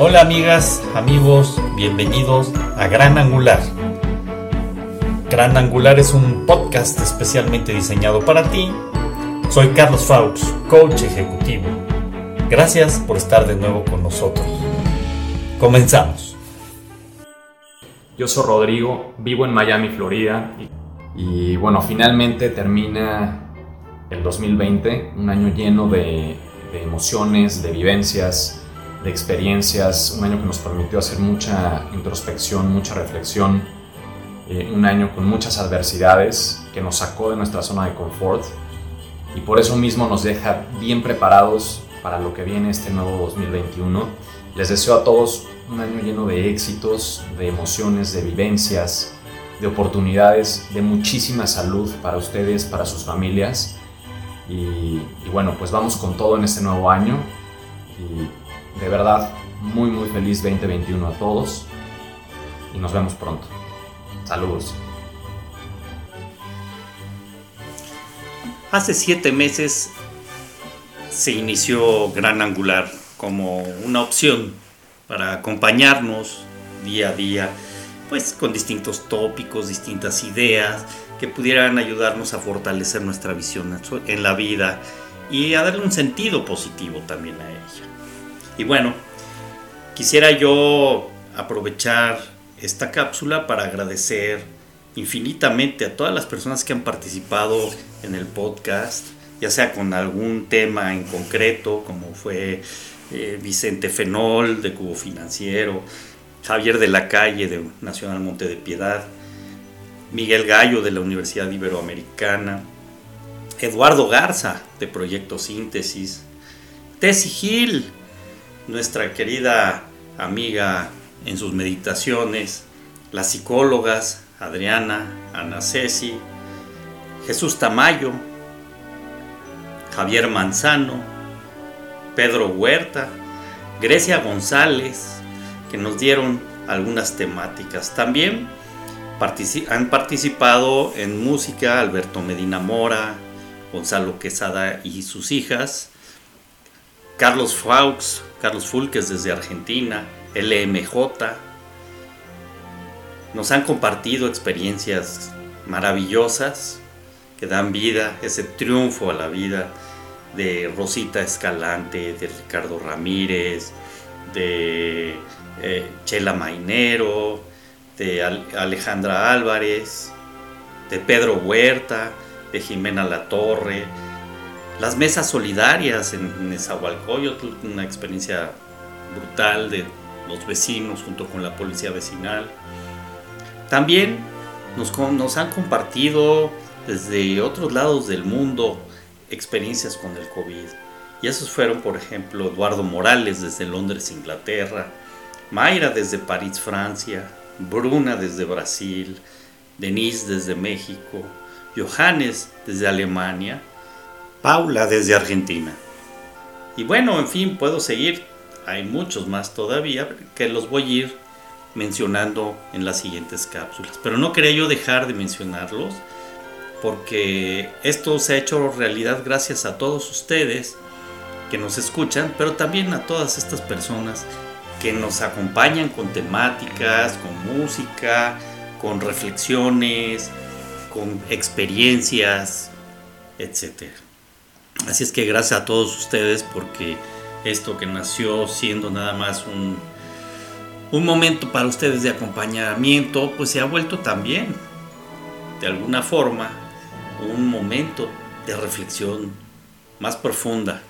Hola amigas, amigos, bienvenidos a Gran Angular. Gran Angular es un podcast especialmente diseñado para ti. Soy Carlos Faux, coach ejecutivo. Gracias por estar de nuevo con nosotros. Comenzamos. Yo soy Rodrigo, vivo en Miami, Florida. Y, bueno, finalmente termina el 2020, un año lleno de, de emociones, de vivencias, de experiencias, un año que nos permitió hacer mucha introspección, mucha reflexión, eh, un año con muchas adversidades que nos sacó de nuestra zona de confort y por eso mismo nos deja bien preparados para lo que viene este nuevo 2021. Les deseo a todos un año lleno de éxitos, de emociones, de vivencias, de oportunidades, de muchísima salud para ustedes, para sus familias. Y, bueno, pues vamos con todo en este nuevo año. De verdad, muy muy feliz 2021 a todos y nos vemos pronto. Saludos. Hace siete meses se inició Gran Angular como una opción para acompañarnos día a día, pues con distintos tópicos, distintas ideas que pudieran ayudarnos a fortalecer nuestra visión en la vida y a darle un sentido positivo también a ella. Y bueno, quisiera yo aprovechar esta cápsula para agradecer infinitamente a todas las personas que han participado en el podcast, ya sea con algún tema en concreto, como fue eh, Vicente Fenol de Cubo Financiero, Javier de la Calle de Nacional Monte de Piedad, Miguel Gallo de la Universidad Iberoamericana, Eduardo Garza de Proyecto Síntesis, Tessie Gil nuestra querida amiga en sus meditaciones, las psicólogas Adriana, Ana Ceci, Jesús Tamayo, Javier Manzano, Pedro Huerta, Grecia González, que nos dieron algunas temáticas. También han participado en música Alberto Medina Mora, Gonzalo Quesada y sus hijas, Carlos Faux, Carlos Fulques desde Argentina, LMJ. Nos han compartido experiencias maravillosas que dan vida, ese triunfo a la vida de Rosita Escalante, de Ricardo Ramírez, de eh, Chela Mainero, de Alejandra Álvarez, de Pedro Huerta, de Jimena Latorre, las mesas solidarias en Nezahualcóyotl, una experiencia brutal de los vecinos junto con la policía vecinal. También nos, nos han compartido desde otros lados del mundo experiencias con el COVID. Y esos fueron, por ejemplo, Eduardo Morales desde Londres, Inglaterra, Mayra desde París, Francia, Bruna desde Brasil, Denise desde México, Johannes desde Alemania, Paula desde Argentina. Y bueno, en fin, puedo seguir. Hay muchos más todavía que los voy a ir mencionando en las siguientes cápsulas. Pero no quería yo dejar de mencionarlos porque esto se ha hecho realidad gracias a todos ustedes que nos escuchan, pero también a todas estas personas que nos acompañan con temáticas, con música, con reflexiones, con experiencias, etcétera. Así es que gracias a todos ustedes porque esto que nació siendo nada más un, un momento para ustedes de acompañamiento, pues se ha vuelto también, de alguna forma, un momento de reflexión más profunda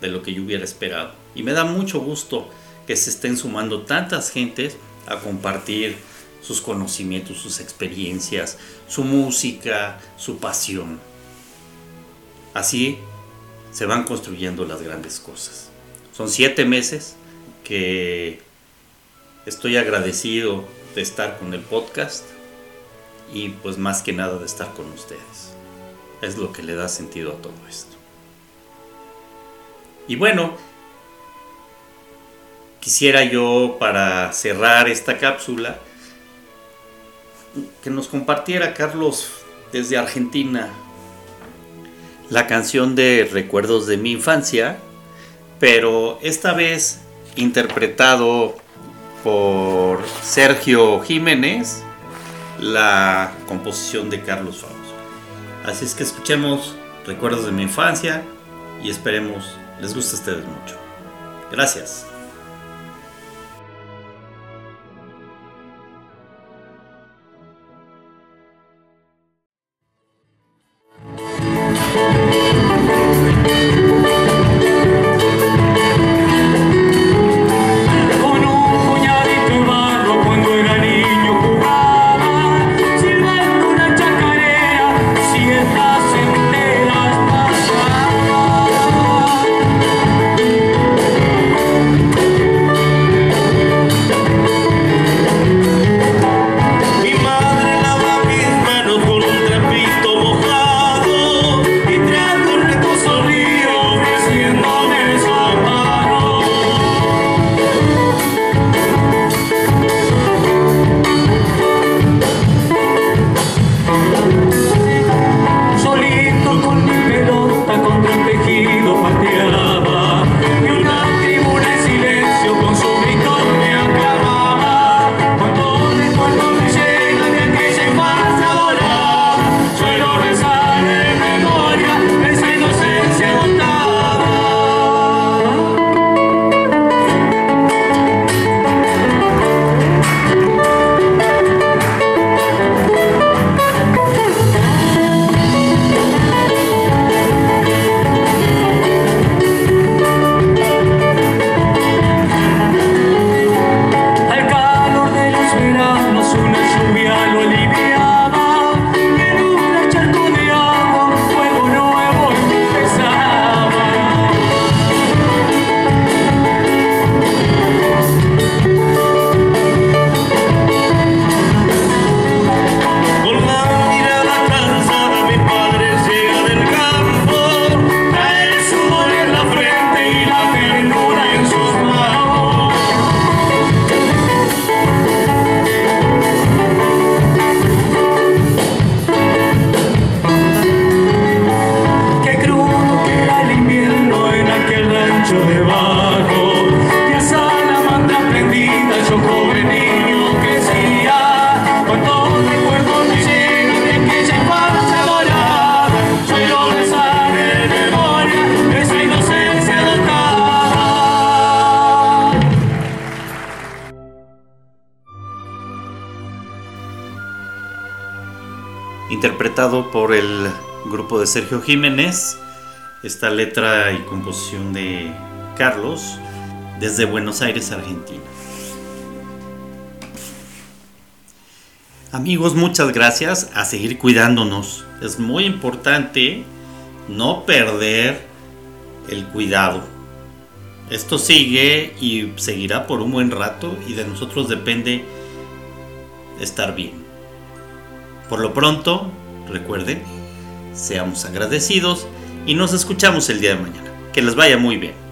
de lo que yo hubiera esperado. Y me da mucho gusto que se estén sumando tantas gentes a compartir sus conocimientos, sus experiencias, su música, su pasión. Así se van construyendo las grandes cosas. Son siete meses que estoy agradecido de estar con el podcast y pues más que nada de estar con ustedes. Es lo que le da sentido a todo esto. Y bueno, quisiera yo para cerrar esta cápsula que nos compartiera Carlos desde Argentina la canción de Recuerdos de mi infancia, pero esta vez interpretado por Sergio Jiménez, la composición de Carlos Faust. Así es que escuchemos recuerdos de mi infancia y esperemos les guste a ustedes mucho. Gracias. Interpretado por el grupo de Sergio Jiménez, esta letra y composición de Carlos desde Buenos Aires, Argentina. Amigos, muchas gracias a seguir cuidándonos. Es muy importante no perder el cuidado. Esto sigue y seguirá por un buen rato y de nosotros depende estar bien. Por lo pronto, recuerden, seamos agradecidos y nos escuchamos el día de mañana. Que les vaya muy bien.